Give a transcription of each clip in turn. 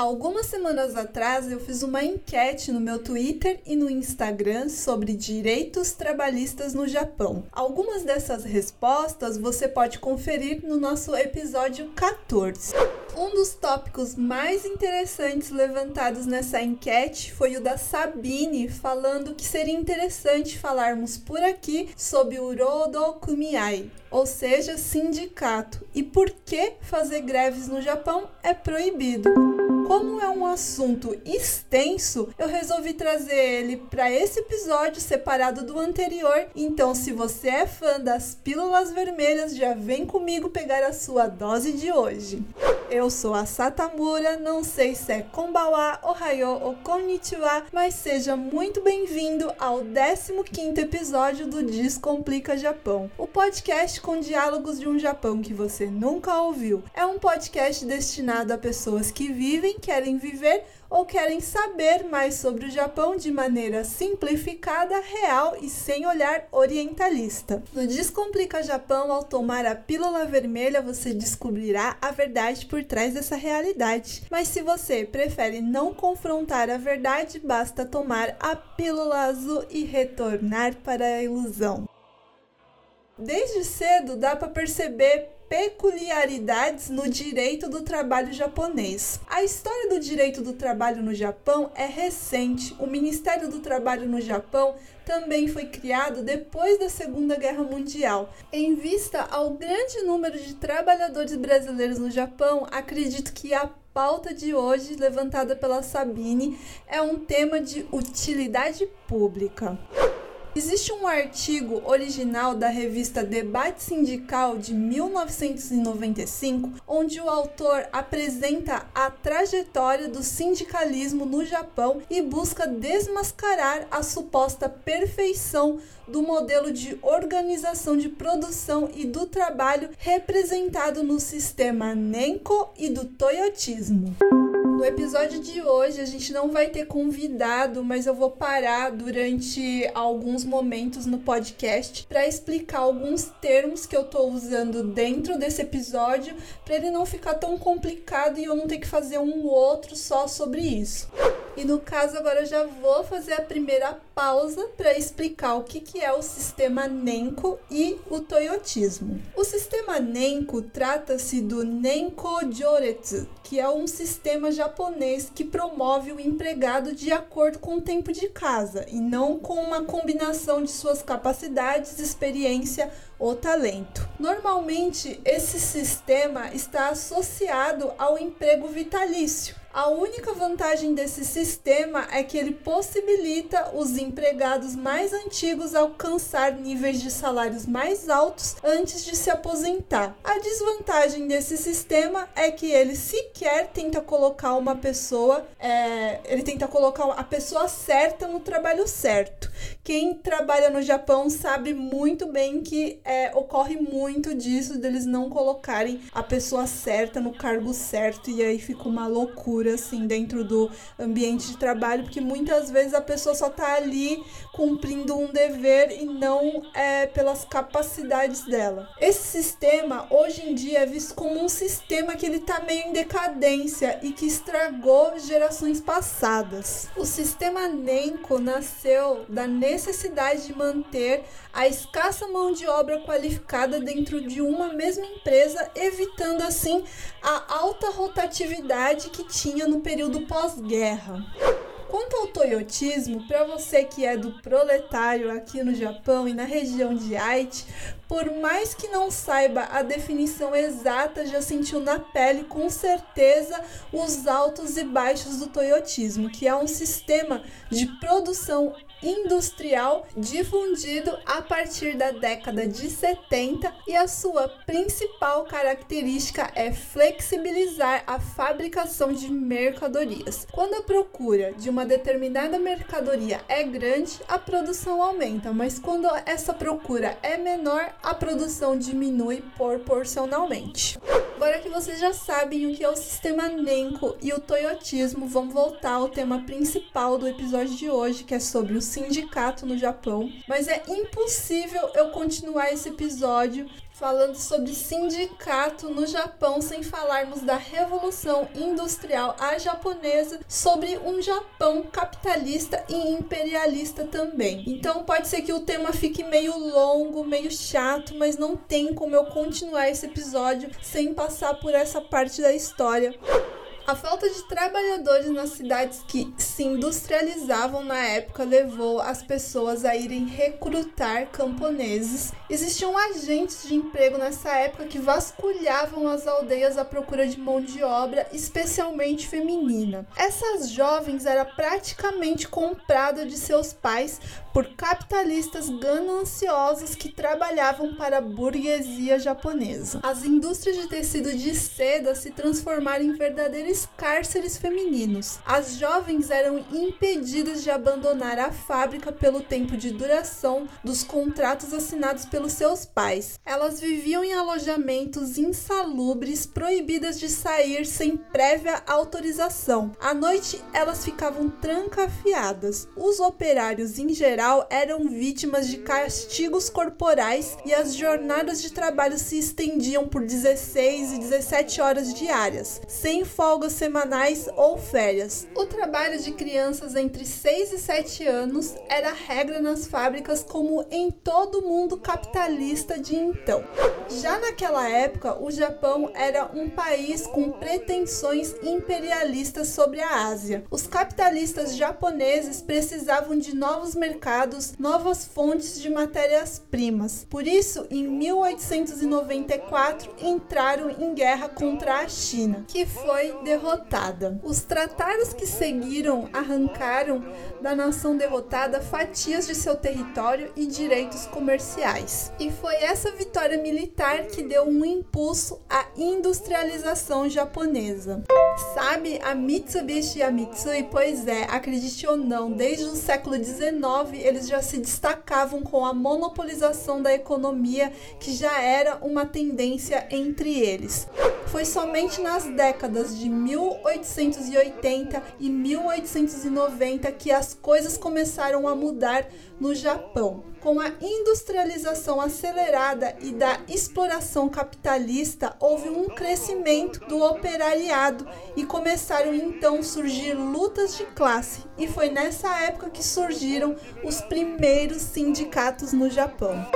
Algumas semanas atrás eu fiz uma enquete no meu Twitter e no Instagram sobre direitos trabalhistas no Japão. Algumas dessas respostas você pode conferir no nosso episódio 14. Um dos tópicos mais interessantes levantados nessa enquete foi o da Sabine, falando que seria interessante falarmos por aqui sobre o Rodo Kumiai, ou seja, sindicato, e por que fazer greves no Japão é proibido. Como é um assunto extenso, eu resolvi trazer ele para esse episódio separado do anterior. Então, se você é fã das pílulas vermelhas, já vem comigo pegar a sua dose de hoje. Eu sou a Satamura, não sei se é Konbawa, Ohayo ou Konnichiwa, mas seja muito bem-vindo ao 15º episódio do Descomplica Japão, o podcast com diálogos de um Japão que você nunca ouviu. É um podcast destinado a pessoas que vivem, querem viver ou querem saber mais sobre o Japão de maneira simplificada, real e sem olhar orientalista. No Descomplica Japão, ao tomar a pílula vermelha, você descobrirá a verdade por trás dessa realidade. Mas se você prefere não confrontar a verdade, basta tomar a pílula azul e retornar para a ilusão. Desde cedo dá para perceber peculiaridades no direito do trabalho japonês. A história do direito do trabalho no Japão é recente. O Ministério do Trabalho no Japão também foi criado depois da Segunda Guerra Mundial. Em vista ao grande número de trabalhadores brasileiros no Japão, acredito que a pauta de hoje, levantada pela Sabine, é um tema de utilidade pública. Existe um artigo original da revista Debate Sindical de 1995, onde o autor apresenta a trajetória do sindicalismo no Japão e busca desmascarar a suposta perfeição do modelo de organização de produção e do trabalho representado no sistema Nenko e do Toyotismo. No episódio de hoje a gente não vai ter convidado, mas eu vou parar durante alguns momentos no podcast para explicar alguns termos que eu tô usando dentro desse episódio, para ele não ficar tão complicado e eu não ter que fazer um outro só sobre isso. E no caso agora eu já vou fazer a primeira pausa para explicar o que, que é o sistema Nenko e o Toyotismo. O sistema Nenko trata-se do Nenko Joretsu, que é um sistema japonês que promove o empregado de acordo com o tempo de casa e não com uma combinação de suas capacidades, experiência ou talento. Normalmente, esse sistema está associado ao emprego vitalício a única vantagem desse sistema é que ele possibilita os empregados mais antigos alcançar níveis de salários mais altos antes de se aposentar. A desvantagem desse sistema é que ele sequer tenta colocar uma pessoa, é, ele tenta colocar a pessoa certa no trabalho certo. Quem trabalha no Japão sabe muito bem que é, ocorre muito disso deles não colocarem a pessoa certa no cargo certo e aí fica uma loucura assim dentro do ambiente de trabalho, porque muitas vezes a pessoa só está ali cumprindo um dever e não é pelas capacidades dela. Esse sistema hoje em dia é visto como um sistema que ele está meio em decadência e que estragou gerações passadas. O sistema Nenko nasceu da necessidade de manter a escassa mão de obra qualificada dentro de uma mesma empresa, evitando assim a alta rotatividade que tinha no período pós-guerra. Quanto ao toyotismo, para você que é do proletário aqui no Japão e na região de Aichi, por mais que não saiba a definição exata, já sentiu na pele com certeza os altos e baixos do toyotismo, que é um sistema de produção industrial difundido a partir da década de 70 e a sua principal característica é flexibilizar a fabricação de mercadorias. Quando a procura de uma determinada mercadoria é grande, a produção aumenta, mas quando essa procura é menor, a produção diminui proporcionalmente. Agora que vocês já sabem o que é o sistema Nenko e o Toyotismo, vamos voltar ao tema principal do episódio de hoje, que é sobre o sindicato no Japão. Mas é impossível eu continuar esse episódio falando sobre sindicato no Japão, sem falarmos da revolução industrial a japonesa, sobre um Japão capitalista e imperialista também. Então pode ser que o tema fique meio longo, meio chato, mas não tem como eu continuar esse episódio sem passar por essa parte da história. A falta de trabalhadores nas cidades que se industrializavam na época levou as pessoas a irem recrutar camponeses. Existiam agentes de emprego nessa época que vasculhavam as aldeias à procura de mão de obra, especialmente feminina. Essas jovens eram praticamente compradas de seus pais por capitalistas gananciosos que trabalhavam para a burguesia japonesa. As indústrias de tecido de seda se transformaram em verdadeiros cárceres femininos. As jovens eram impedidas de abandonar a fábrica pelo tempo de duração dos contratos assinados pelos seus pais. Elas viviam em alojamentos insalubres, proibidas de sair sem prévia autorização. À noite, elas ficavam trancafiadas. Os operários, em geral, eram vítimas de castigos corporais e as jornadas de trabalho se estendiam por 16 e 17 horas diárias, sem folgas semanais ou férias. O trabalho de crianças entre 6 e 7 anos era regra nas fábricas como em todo o mundo capitalista de então. Já naquela época, o Japão era um país com pretensões imperialistas sobre a Ásia. Os capitalistas japoneses precisavam de novos mercados novas fontes de matérias-primas. Por isso, em 1894, entraram em guerra contra a China, que foi derrotada. Os tratados que seguiram arrancaram da nação derrotada fatias de seu território e direitos comerciais. E foi essa vitória militar que deu um impulso à industrialização japonesa. Sabe a Mitsubishi e a Mitsui? Pois é, acredite ou não, desde o século XIX eles já se destacavam com a monopolização da economia, que já era uma tendência entre eles. Foi somente nas décadas de 1880 e 1890 que as coisas começaram a mudar no Japão. Com a industrialização acelerada e da exploração capitalista, houve um crescimento do operariado e começaram então surgir lutas de classe. E foi nessa época que surgiram os primeiros sindicatos no Japão.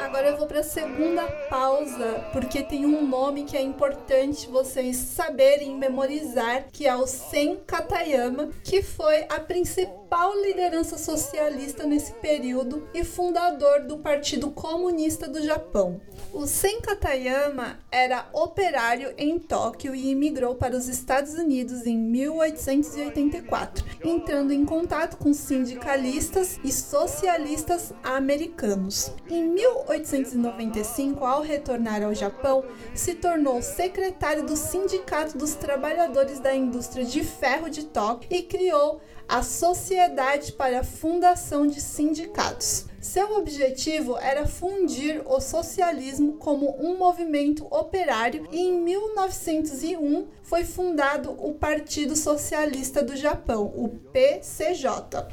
Agora eu vou para a segunda pausa, porque tem um nome que é importante vocês saberem memorizar, que é o Sen Katayama, que foi a principal liderança socialista nesse período e fundador do Partido Comunista do Japão. O Sen Katayama era operário em Tóquio e imigrou para os Estados Unidos em 1884, entrando em contato com sindicalistas e socialistas americanos. Em 1895, ao retornar ao Japão, se tornou secretário do Sindicato dos Trabalhadores da Indústria de Ferro de Tóquio e criou a Sociedade para a Fundação de Sindicatos. Seu objetivo era fundir o socialismo como um movimento operário e em 1901 foi fundado o Partido Socialista do Japão, o PCJ.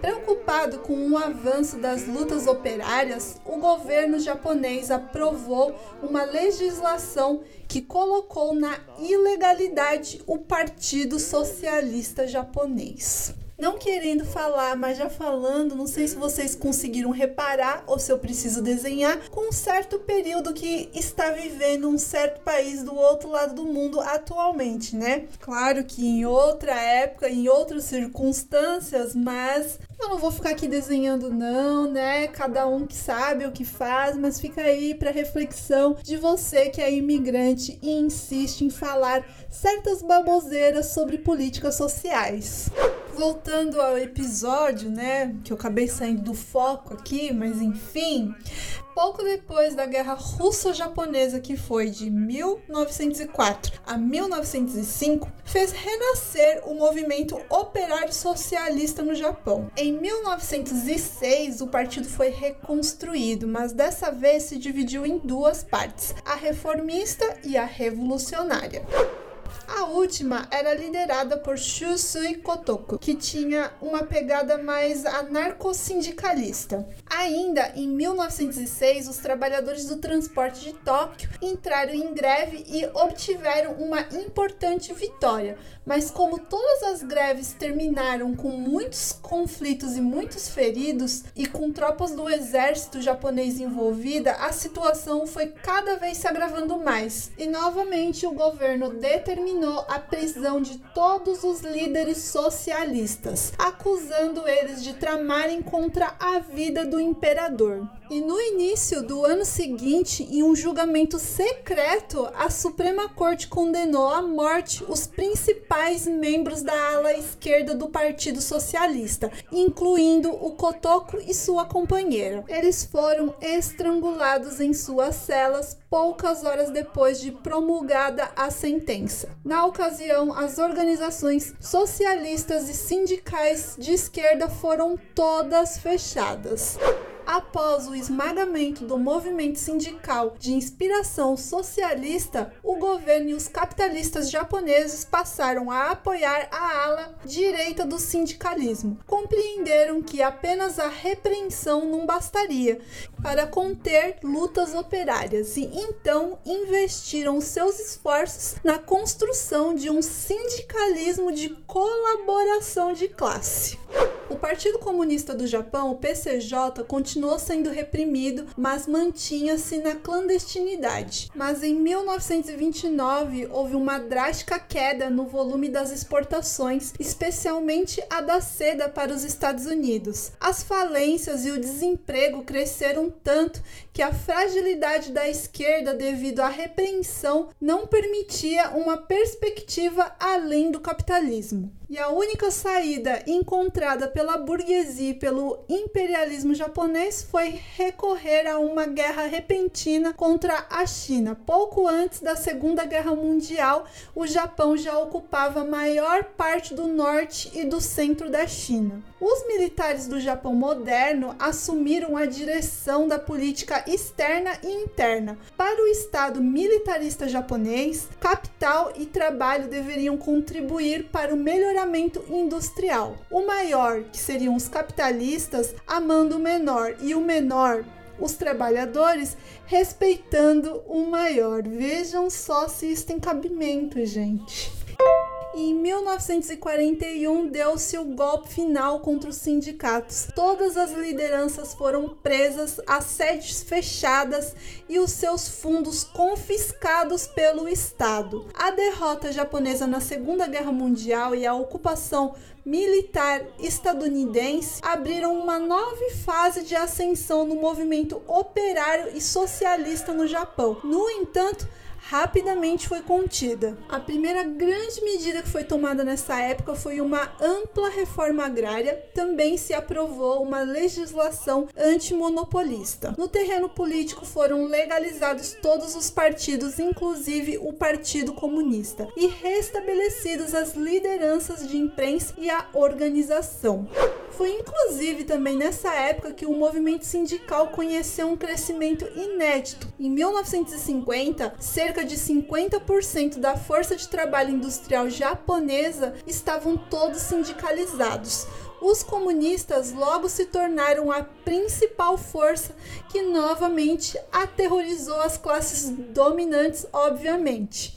Preocupado com o avanço das lutas operárias, o governo japonês aprovou uma legislação que colocou na ilegalidade o Partido Socialista Japonês não querendo falar, mas já falando, não sei se vocês conseguiram reparar ou se eu preciso desenhar, com um certo período que está vivendo um certo país do outro lado do mundo atualmente, né? Claro que em outra época, em outras circunstâncias, mas eu não vou ficar aqui desenhando não, né? Cada um que sabe o que faz, mas fica aí para reflexão de você que é imigrante e insiste em falar certas baboseiras sobre políticas sociais voltando ao episódio, né, que eu acabei saindo do foco aqui, mas enfim, pouco depois da Guerra Russo-Japonesa, que foi de 1904 a 1905, fez renascer o movimento operário socialista no Japão. Em 1906, o partido foi reconstruído, mas dessa vez se dividiu em duas partes: a reformista e a revolucionária. A última era liderada por Shusui Kotoko, que tinha uma pegada mais anarcossindicalista. Ainda em 1906, os trabalhadores do transporte de Tóquio entraram em greve e obtiveram uma importante vitória. Mas como todas as greves terminaram com muitos conflitos e muitos feridos e com tropas do exército japonês envolvida, a situação foi cada vez se agravando mais. E novamente o governo determinou determinou a prisão de todos os líderes socialistas, acusando eles de tramarem contra a vida do imperador. E no início do ano seguinte, em um julgamento secreto, a Suprema Corte condenou à morte os principais membros da ala esquerda do Partido Socialista, incluindo o Kotoko e sua companheira. Eles foram estrangulados em suas celas poucas horas depois de promulgada a sentença. Na ocasião, as organizações socialistas e sindicais de esquerda foram todas fechadas. Após o esmagamento do movimento sindical de inspiração socialista, o governo e os capitalistas japoneses passaram a apoiar a ala direita do sindicalismo. Compreenderam que apenas a repreensão não bastaria para conter lutas operárias e então investiram seus esforços na construção de um sindicalismo de colaboração de classe. O Partido Comunista do Japão, o PCJ, continuou sendo reprimido, mas mantinha-se na clandestinidade. Mas em 1929 houve uma drástica queda no volume das exportações, especialmente a da seda para os Estados Unidos. As falências e o desemprego cresceram tanto que a fragilidade da esquerda devido à repreensão não permitia uma perspectiva além do capitalismo. E a única saída encontrada pela burguesia e pelo imperialismo japonês foi recorrer a uma guerra repentina contra a China. Pouco antes da Segunda Guerra Mundial, o Japão já ocupava a maior parte do norte e do centro da China. Os militares do Japão moderno assumiram a direção da política externa e interna. Para o Estado militarista japonês, capital e trabalho deveriam contribuir para o melhoramento industrial. O maior, que seriam os capitalistas, amando o menor, e o menor, os trabalhadores respeitando o maior. Vejam só se isso tem cabimento, gente. Em 1941 deu-se o golpe final contra os sindicatos. Todas as lideranças foram presas, as sedes fechadas e os seus fundos confiscados pelo Estado. A derrota japonesa na Segunda Guerra Mundial e a ocupação militar estadunidense abriram uma nova fase de ascensão no movimento operário e socialista no Japão. No entanto, rapidamente foi contida. A primeira grande medida que foi tomada nessa época foi uma ampla reforma agrária. Também se aprovou uma legislação antimonopolista. No terreno político foram legalizados todos os partidos, inclusive o Partido Comunista, e restabelecidas as lideranças de imprensa e a organização. Foi inclusive também nessa época que o movimento sindical conheceu um crescimento inédito. Em 1950, cerca de 50% da força de trabalho industrial japonesa estavam todos sindicalizados. Os comunistas logo se tornaram a principal força que novamente aterrorizou as classes dominantes, obviamente.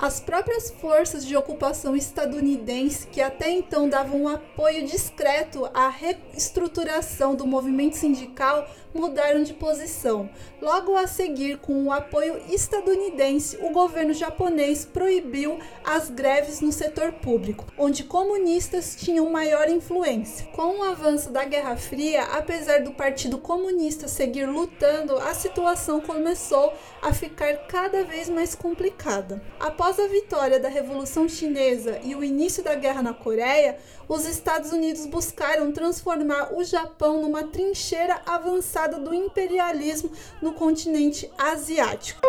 As próprias forças de ocupação estadunidense, que até então davam um apoio discreto à reestruturação do movimento sindical, mudaram de posição. Logo a seguir, com o apoio estadunidense, o governo japonês proibiu as greves no setor público, onde comunistas tinham maior influência. Com o avanço da Guerra Fria, apesar do Partido Comunista seguir lutando, a situação começou a ficar cada vez mais complicada. Após a vitória da Revolução Chinesa e o início da guerra na Coreia, os Estados Unidos buscaram transformar o Japão numa trincheira avançada do imperialismo no continente asiático.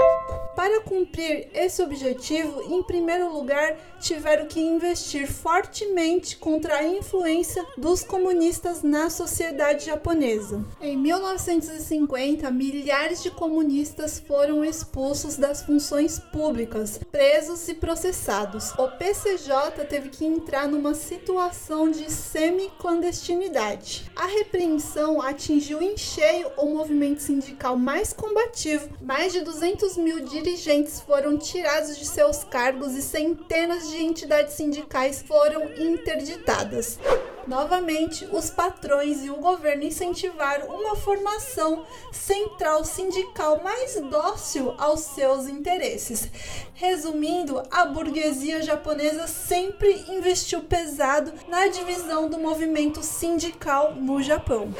Para cumprir esse objetivo, em primeiro lugar, tiveram que investir fortemente contra a influência dos comunistas na sociedade japonesa. Em 1950, milhares de comunistas foram expulsos das funções públicas, presos e processados. O PCJ teve que entrar numa situação de semi-clandestinidade. A repreensão atingiu em cheio o movimento sindical mais combativo. Mais de 200 mil dirigentes foram tirados de seus cargos e centenas de entidades sindicais foram interditadas. Novamente, os patrões e o governo incentivaram uma formação central sindical mais dócil aos seus interesses. Resumindo, a burguesia japonesa sempre investiu pesado na divisão do movimento sindical no Japão.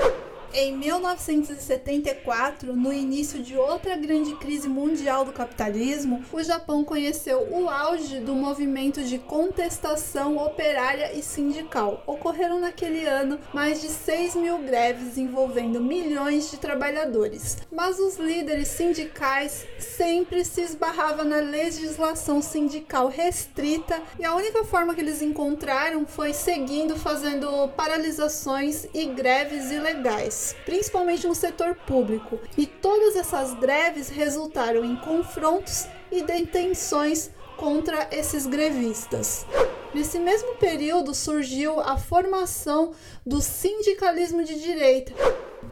Em 1974, no início de outra grande crise mundial do capitalismo, o Japão conheceu o auge do movimento de contestação operária e sindical. Ocorreram naquele ano mais de 6 mil greves envolvendo milhões de trabalhadores. Mas os líderes sindicais sempre se esbarravam na legislação sindical restrita e a única forma que eles encontraram foi seguindo fazendo paralisações e greves ilegais principalmente no setor público, e todas essas greves resultaram em confrontos e detenções contra esses grevistas. Nesse mesmo período surgiu a formação do sindicalismo de direita,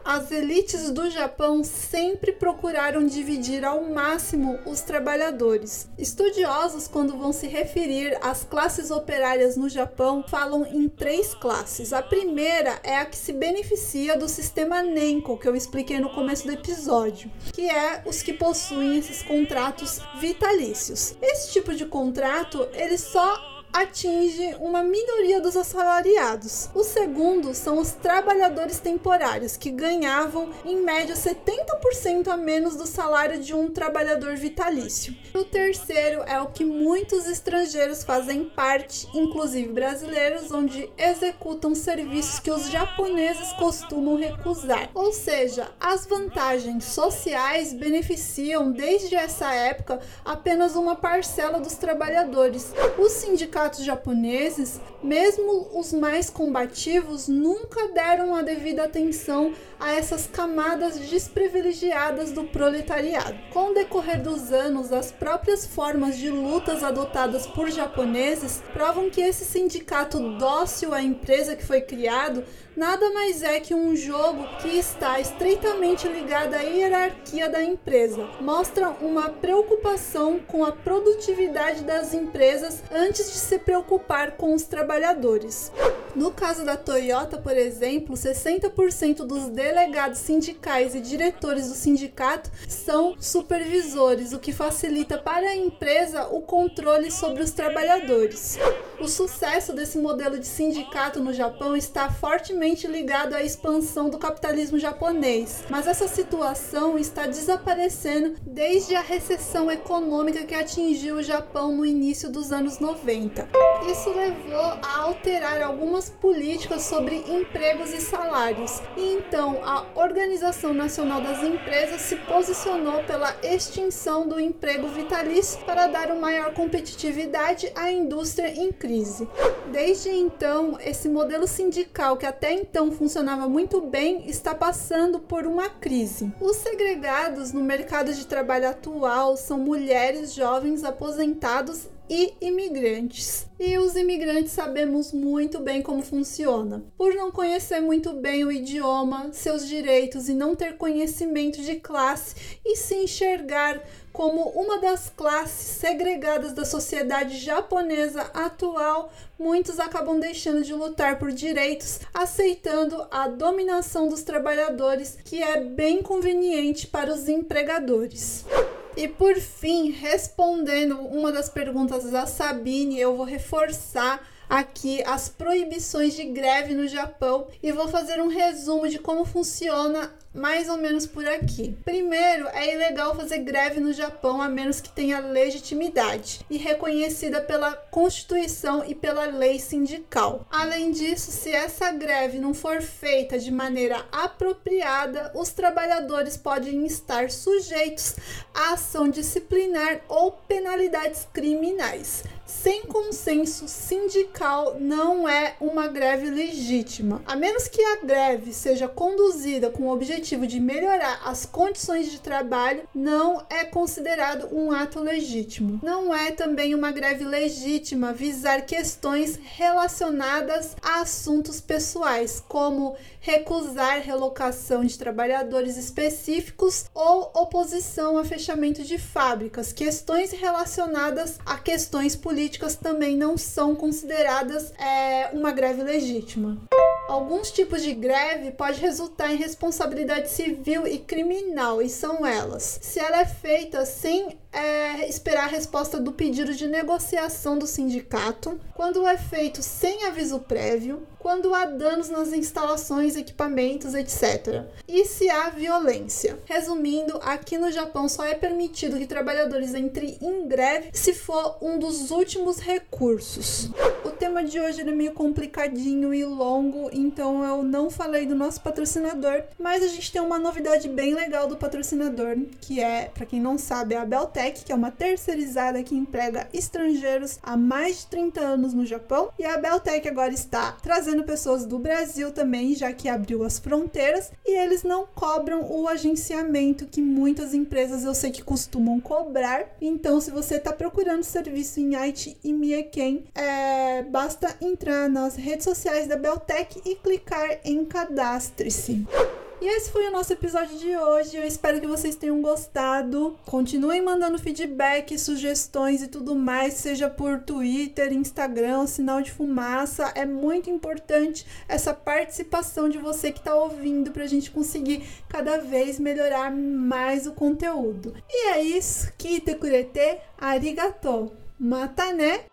as elites do Japão sempre procuraram dividir ao máximo os trabalhadores. Estudiosos, quando vão se referir às classes operárias no Japão, falam em três classes. A primeira é a que se beneficia do sistema Nenko, que eu expliquei no começo do episódio, que é os que possuem esses contratos vitalícios. Esse tipo de contrato, ele só atinge uma minoria dos assalariados. O segundo são os trabalhadores temporários, que ganhavam em média 70% a menos do salário de um trabalhador vitalício. O terceiro é o que muitos estrangeiros fazem parte, inclusive brasileiros, onde executam serviços que os japoneses costumam recusar. Ou seja, as vantagens sociais beneficiam desde essa época apenas uma parcela dos trabalhadores. Os sindicatos sindicatos japoneses, mesmo os mais combativos, nunca deram a devida atenção a essas camadas desprivilegiadas do proletariado. Com o decorrer dos anos, as próprias formas de lutas adotadas por japoneses provam que esse sindicato dócil à empresa que foi criado nada mais é que um jogo que está estreitamente ligado à hierarquia da empresa. Mostra uma preocupação com a produtividade das empresas antes de se preocupar com os trabalhadores. No caso da Toyota, por exemplo, 60% dos delegados sindicais e diretores do sindicato são supervisores, o que facilita para a empresa o controle sobre os trabalhadores. O sucesso desse modelo de sindicato no Japão está fortemente ligado à expansão do capitalismo japonês, mas essa situação está desaparecendo desde a recessão econômica que atingiu o Japão no início dos anos 90. Isso levou a alterar algumas políticas sobre empregos e salários, e então a Organização Nacional das Empresas se posicionou pela extinção do emprego vitalício para dar uma maior competitividade à indústria em crise. Desde então, esse modelo sindical que até então funcionava muito bem está passando por uma crise. Os segregados no mercado de trabalho atual são mulheres jovens aposentados e imigrantes. E os imigrantes sabemos muito bem como funciona. Por não conhecer muito bem o idioma, seus direitos e não ter conhecimento de classe e se enxergar como uma das classes segregadas da sociedade japonesa atual, muitos acabam deixando de lutar por direitos, aceitando a dominação dos trabalhadores, que é bem conveniente para os empregadores. E por fim, respondendo uma das perguntas da Sabine, eu vou reforçar aqui as proibições de greve no Japão e vou fazer um resumo de como funciona mais ou menos por aqui. Primeiro, é ilegal fazer greve no Japão a menos que tenha legitimidade e reconhecida pela Constituição e pela lei sindical. Além disso, se essa greve não for feita de maneira apropriada, os trabalhadores podem estar sujeitos a ação disciplinar ou penalidades criminais sem consenso sindical não é uma greve legítima. A menos que a greve seja conduzida com o objetivo de melhorar as condições de trabalho, não é considerado um ato legítimo. Não é também uma greve legítima visar questões relacionadas a assuntos pessoais, como recusar relocação de trabalhadores específicos ou oposição a fechamento de fábricas. Questões relacionadas a questões políticas também não são consideradas é, uma greve legítima. Alguns tipos de greve pode resultar em responsabilidade civil e criminal, e são elas: se ela é feita sem é, esperar a resposta do pedido de negociação do sindicato, quando é feito sem aviso prévio, quando há danos nas instalações, equipamentos, etc. E se há violência. Resumindo, aqui no Japão só é permitido que trabalhadores entrem em greve se for um dos últimos recursos. O tema de hoje é meio complicadinho e longo, então eu não falei do nosso patrocinador, mas a gente tem uma novidade bem legal do patrocinador, que é, para quem não sabe, a Beltec, que é uma terceirizada que emprega estrangeiros há mais de 30 anos no Japão, e a Beltec agora está trazendo pessoas do Brasil também, já que abriu as fronteiras, e eles não cobram o agenciamento que muitas empresas eu sei que costumam cobrar. Então, se você está procurando serviço em Haiti e Mieken, é, basta entrar nas redes sociais da Beltec e clicar em cadastre-se. E esse foi o nosso episódio de hoje. Eu espero que vocês tenham gostado. Continuem mandando feedback, sugestões e tudo mais, seja por Twitter, Instagram, sinal de fumaça. É muito importante essa participação de você que está ouvindo para a gente conseguir cada vez melhorar mais o conteúdo. E é isso. Kite kurete arigatou. Mata né?